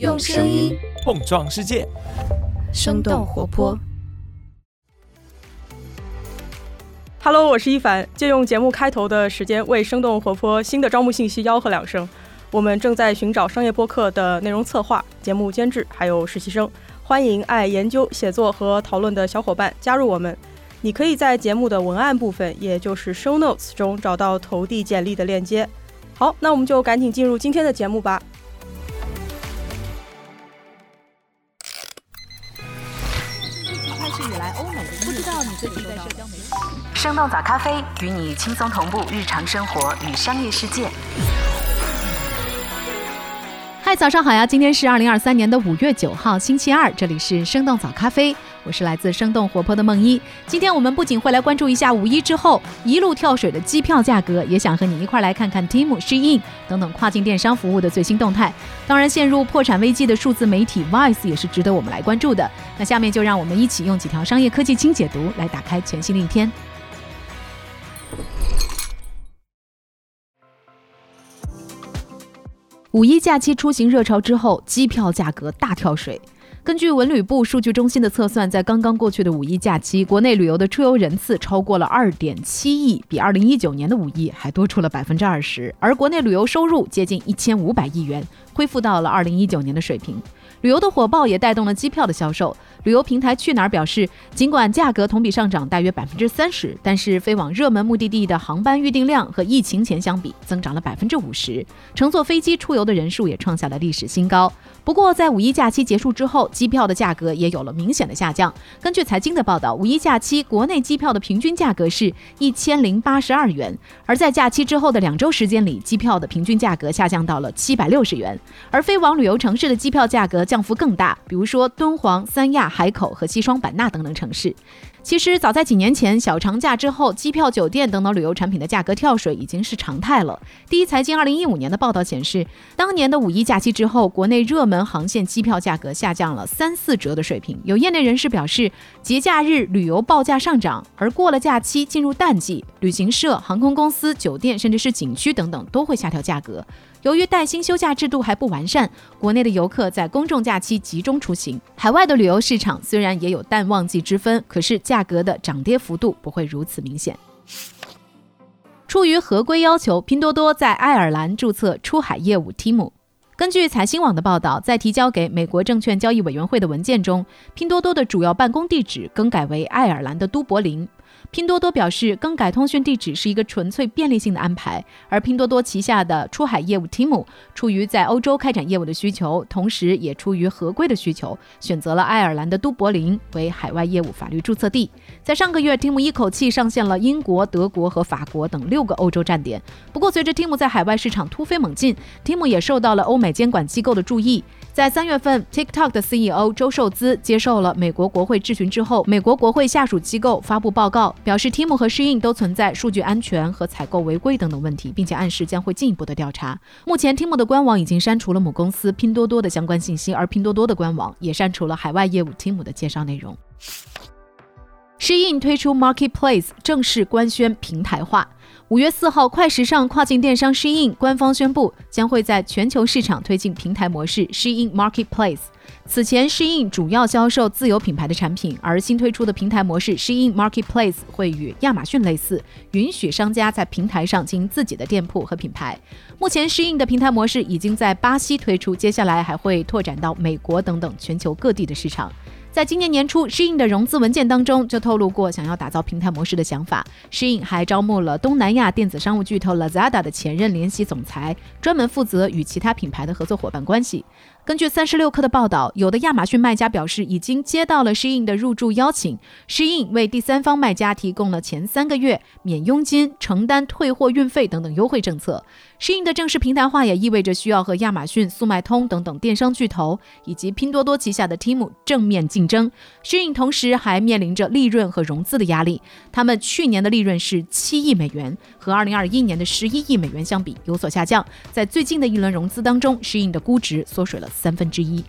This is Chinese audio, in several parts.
用声音碰撞世界，生动活泼。Hello，我是一凡，借用节目开头的时间，为生动活泼新的招募信息吆喝两声。我们正在寻找商业播客的内容策划、节目监制，还有实习生。欢迎爱研究、写作和讨论的小伙伴加入我们。你可以在节目的文案部分，也就是 show notes 中找到投递简历的链接。好，那我们就赶紧进入今天的节目吧。生动早咖啡与你轻松同步日常生活与商业世界。嗨，早上好呀！今天是二零二三年的五月九号，星期二，这里是生动早咖啡，我是来自生动活泼的梦一。今天我们不仅会来关注一下五一之后一路跳水的机票价格，也想和你一块来看看 Team、Shein 等等跨境电商服务的最新动态。当然，陷入破产危机的数字媒体 Vice 也是值得我们来关注的。那下面就让我们一起用几条商业科技轻解读来打开全新的一天。五一假期出行热潮之后，机票价格大跳水。根据文旅部数据中心的测算，在刚刚过去的五一假期，国内旅游的出游人次超过了二点七亿，比二零一九年的五一还多出了百分之二十。而国内旅游收入接近一千五百亿元，恢复到了二零一九年的水平。旅游的火爆也带动了机票的销售。旅游平台去哪儿表示，尽管价格同比上涨大约百分之三十，但是飞往热门目的地的航班预订量和疫情前相比增长了百分之五十，乘坐飞机出游的人数也创下了历史新高。不过，在五一假期结束之后，机票的价格也有了明显的下降。根据财经的报道，五一假期国内机票的平均价格是一千零八十二元，而在假期之后的两周时间里，机票的平均价格下降到了七百六十元。而飞往旅游城市的机票价格降幅更大，比如说敦煌、三亚、海口和西双版纳等等城市。其实早在几年前，小长假之后，机票、酒店等等旅游产品的价格跳水已经是常态了。第一财经二零一五年的报道显示，当年的五一假期之后，国内热门航线机票价格下降了三四折的水平。有业内人士表示，节假日旅游报价上涨，而过了假期进入淡季，旅行社、航空公司、酒店甚至是景区等等都会下调价格。由于带薪休假制度还不完善，国内的游客在公众假期集中出行，海外的旅游市场虽然也有淡旺季之分，可是价格的涨跌幅度不会如此明显。出于合规要求，拼多多在爱尔兰注册出海业务 Temu。根据财新网的报道，在提交给美国证券交易委员会的文件中，拼多多的主要办公地址更改为爱尔兰的都柏林。拼多多表示，更改通讯地址是一个纯粹便利性的安排。而拼多多旗下的出海业务 Temu 出于在欧洲开展业务的需求，同时也出于合规的需求，选择了爱尔兰的都柏林为海外业务法律注册地。在上个月，Temu 一口气上线了英国、德国和法国等六个欧洲站点。不过，随着 Temu 在海外市场突飞猛进，Temu 也受到了欧美监管机构的注意。在三月份，TikTok 的 CEO 周受资接受了美国国会质询之后，美国国会下属机构发布报告，表示 Temu 和 Shein 都存在数据安全和采购违规等等问题，并且暗示将会进一步的调查。目前，Temu 的官网已经删除了母公司拼多多的相关信息，而拼多多的官网也删除了海外业务 Temu 的介绍内容。Shein 推出 Marketplace 正式官宣平台化。五月四号，快时尚跨境电商 Shein 官方宣布，将会在全球市场推进平台模式 Shein Marketplace。此前，Shein 主要销售自有品牌的产品，而新推出的平台模式 Shein Marketplace 会与亚马逊类似，允许商家在平台上经营自己的店铺和品牌。目前，Shein 的平台模式已经在巴西推出，接下来还会拓展到美国等等全球各地的市场。在今年年初，Shein 的融资文件当中就透露过想要打造平台模式的想法。Shein 还招募了东南亚电子商务巨头 Lazada 的前任联席总裁，专门负责与其他品牌的合作伙伴关系。根据三十六氪的报道，有的亚马逊卖家表示已经接到了 Shein 的入驻邀请，Shein 为第三方卖家提供了前三个月免佣金、承担退货运费等等优惠政策。Shein 的正式平台化也意味着需要和亚马逊、速卖通等等电商巨头以及拼多多旗下的 Temu 正面竞争。Shein 同时还面临着利润和融资的压力，他们去年的利润是七亿美元，和二零二一年的十一亿美元相比有所下降。在最近的一轮融资当中，Shein 的估值缩水了三分之一。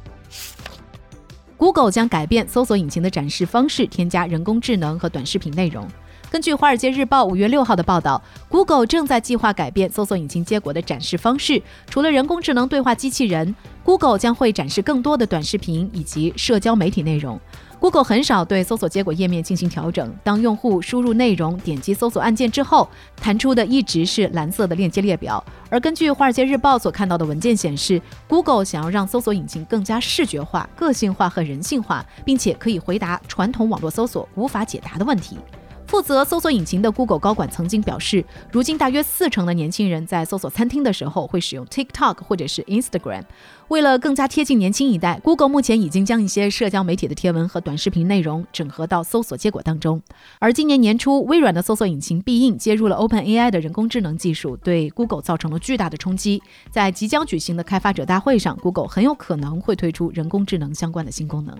Google 将改变搜索引擎的展示方式，添加人工智能和短视频内容。根据《华尔街日报》五月六号的报道，Google 正在计划改变搜索引擎结果的展示方式。除了人工智能对话机器人，Google 将会展示更多的短视频以及社交媒体内容。Google 很少对搜索结果页面进行调整。当用户输入内容、点击搜索按键之后，弹出的一直是蓝色的链接列表。而根据《华尔街日报》所看到的文件显示，Google 想要让搜索引擎更加视觉化、个性化和人性化，并且可以回答传统网络搜索无法解答的问题。负责搜索引擎的 Google 高管曾经表示，如今大约四成的年轻人在搜索餐厅的时候会使用 TikTok 或者是 Instagram。为了更加贴近年轻一代，Google 目前已经将一些社交媒体的贴文和短视频内容整合到搜索结果当中。而今年年初，微软的搜索引擎必应接入了 OpenAI 的人工智能技术，对 Google 造成了巨大的冲击。在即将举行的开发者大会上，Google 很有可能会推出人工智能相关的新功能。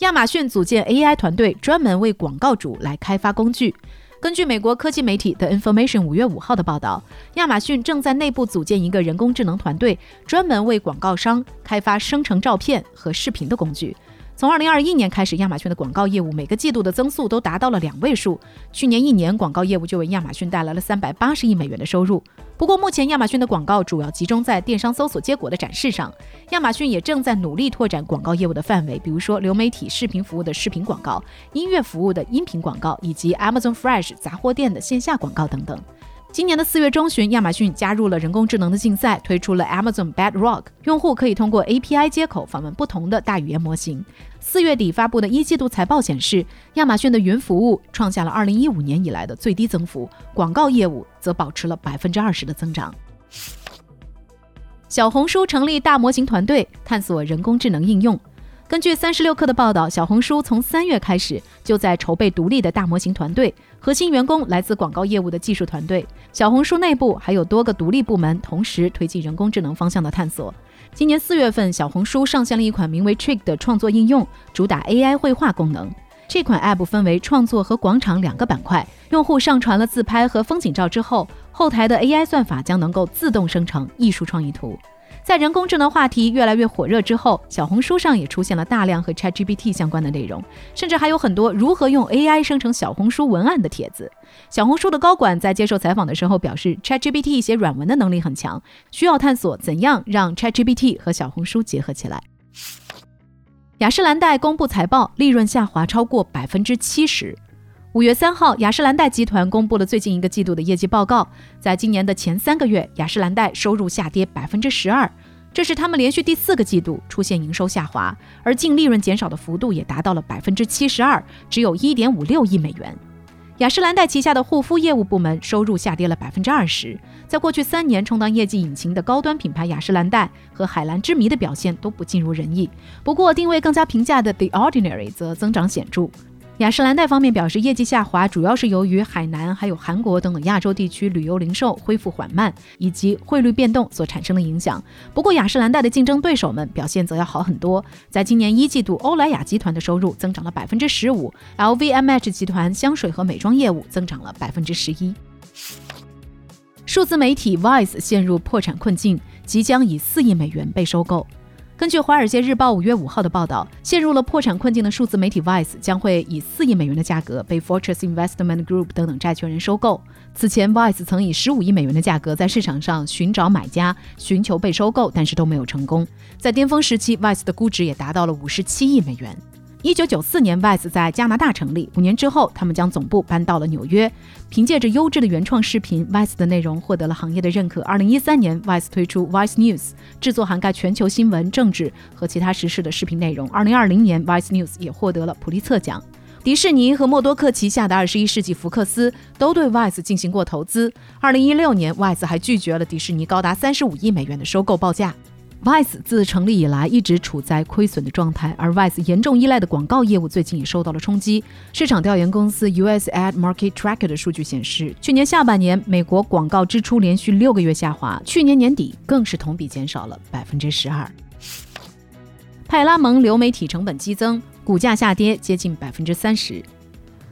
亚马逊组建 AI 团队，专门为广告主来开发工具。根据美国科技媒体 The Information 五月五号的报道，亚马逊正在内部组建一个人工智能团队，专门为广告商开发生成照片和视频的工具。从二零二一年开始，亚马逊的广告业务每个季度的增速都达到了两位数。去年一年，广告业务就为亚马逊带来了三百八十亿美元的收入。不过，目前亚马逊的广告主要集中在电商搜索结果的展示上。亚马逊也正在努力拓展广告业务的范围，比如说流媒体视频服务的视频广告、音乐服务的音频广告，以及 Amazon Fresh 杂货店的线下广告等等。今年的四月中旬，亚马逊加入了人工智能的竞赛，推出了 Amazon Bedrock，用户可以通过 API 接口访问不同的大语言模型。四月底发布的一季度财报显示，亚马逊的云服务创下了2015年以来的最低增幅，广告业务则保持了百分之二十的增长。小红书成立大模型团队，探索人工智能应用。根据三十六氪的报道，小红书从三月开始就在筹备独立的大模型团队，核心员工来自广告业务的技术团队。小红书内部还有多个独立部门同时推进人工智能方向的探索。今年四月份，小红书上线了一款名为 Trick 的创作应用，主打 AI 绘画功能。这款 App 分为创作和广场两个板块，用户上传了自拍和风景照之后，后台的 AI 算法将能够自动生成艺术创意图。在人工智能话题越来越火热之后，小红书上也出现了大量和 ChatGPT 相关的内容，甚至还有很多如何用 AI 生成小红书文案的帖子。小红书的高管在接受采访的时候表示，ChatGPT 写软文的能力很强，需要探索怎样让 ChatGPT 和小红书结合起来。雅诗兰黛公布财报，利润下滑超过百分之七十。五月三号，雅诗兰黛集团公布了最近一个季度的业绩报告。在今年的前三个月，雅诗兰黛收入下跌百分之十二，这是他们连续第四个季度出现营收下滑，而净利润减少的幅度也达到了百分之七十二，只有一点五六亿美元。雅诗兰黛旗下的护肤业务部门收入下跌了百分之二十。在过去三年充当业绩引擎的高端品牌雅诗兰黛和海蓝之谜的表现都不尽如人意。不过，定位更加平价的 The Ordinary 则增长显著。雅诗兰黛方面表示，业绩下滑主要是由于海南、还有韩国等等亚洲地区旅游零售恢复缓慢，以及汇率变动所产生的影响。不过，雅诗兰黛的竞争对手们表现则要好很多。在今年一季度，欧莱雅集团的收入增长了百分之十五，LVMH 集团香水和美妆业务增长了百分之十一。数字媒体 Vice 陷入破产困境，即将以四亿美元被收购。根据《华尔街日报》五月五号的报道，陷入了破产困境的数字媒体 Vice 将会以四亿美元的价格被 Fortress Investment Group 等等债权人收购。此前，Vice 曾以十五亿美元的价格在市场上寻找买家，寻求被收购，但是都没有成功。在巅峰时期，Vice 的估值也达到了五十七亿美元。一九九四年，Vice 在加拿大成立。五年之后，他们将总部搬到了纽约。凭借着优质的原创视频，Vice 的内容获得了行业的认可。二零一三年，Vice 推出 Vice News，制作涵盖全球新闻、政治和其他时事的视频内容。二零二零年，Vice News 也获得了普利策奖。迪士尼和默多克旗下的二十一世纪福克斯都对 Vice 进行过投资。二零一六年，Vice 还拒绝了迪士尼高达三十五亿美元的收购报价。Vice 自成立以来一直处在亏损的状态，而 Vice 严重依赖的广告业务最近也受到了冲击。市场调研公司 US Ad Market Tracker 的数据显示，去年下半年美国广告支出连续六个月下滑，去年年底更是同比减少了百分之十二。派拉蒙流媒体成本激增，股价下跌接近百分之三十。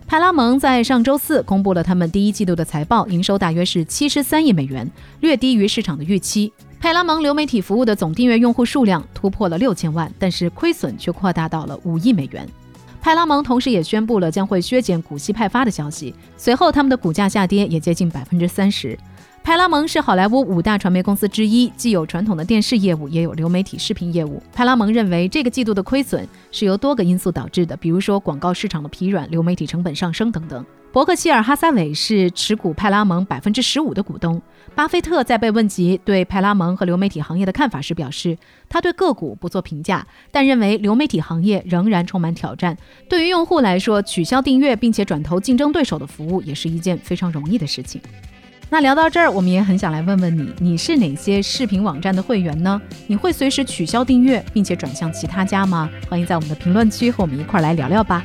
派拉蒙在上周四公布了他们第一季度的财报，营收大约是七十三亿美元，略低于市场的预期。派拉蒙流媒体服务的总订阅用户数量突破了六千万，但是亏损却扩大到了五亿美元。派拉蒙同时也宣布了将会削减股息派发的消息，随后他们的股价下跌也接近百分之三十。派拉蒙是好莱坞五大传媒公司之一，既有传统的电视业务，也有流媒体视频业务。派拉蒙认为，这个季度的亏损是由多个因素导致的，比如说广告市场的疲软、流媒体成本上升等等。伯克希尔哈撒韦是持股派拉蒙百分之十五的股东。巴菲特在被问及对派拉蒙和流媒体行业的看法时表示，他对个股不做评价，但认为流媒体行业仍然充满挑战。对于用户来说，取消订阅并且转投竞争对手的服务也是一件非常容易的事情。那聊到这儿，我们也很想来问问你，你是哪些视频网站的会员呢？你会随时取消订阅，并且转向其他家吗？欢迎在我们的评论区和我们一块儿来聊聊吧。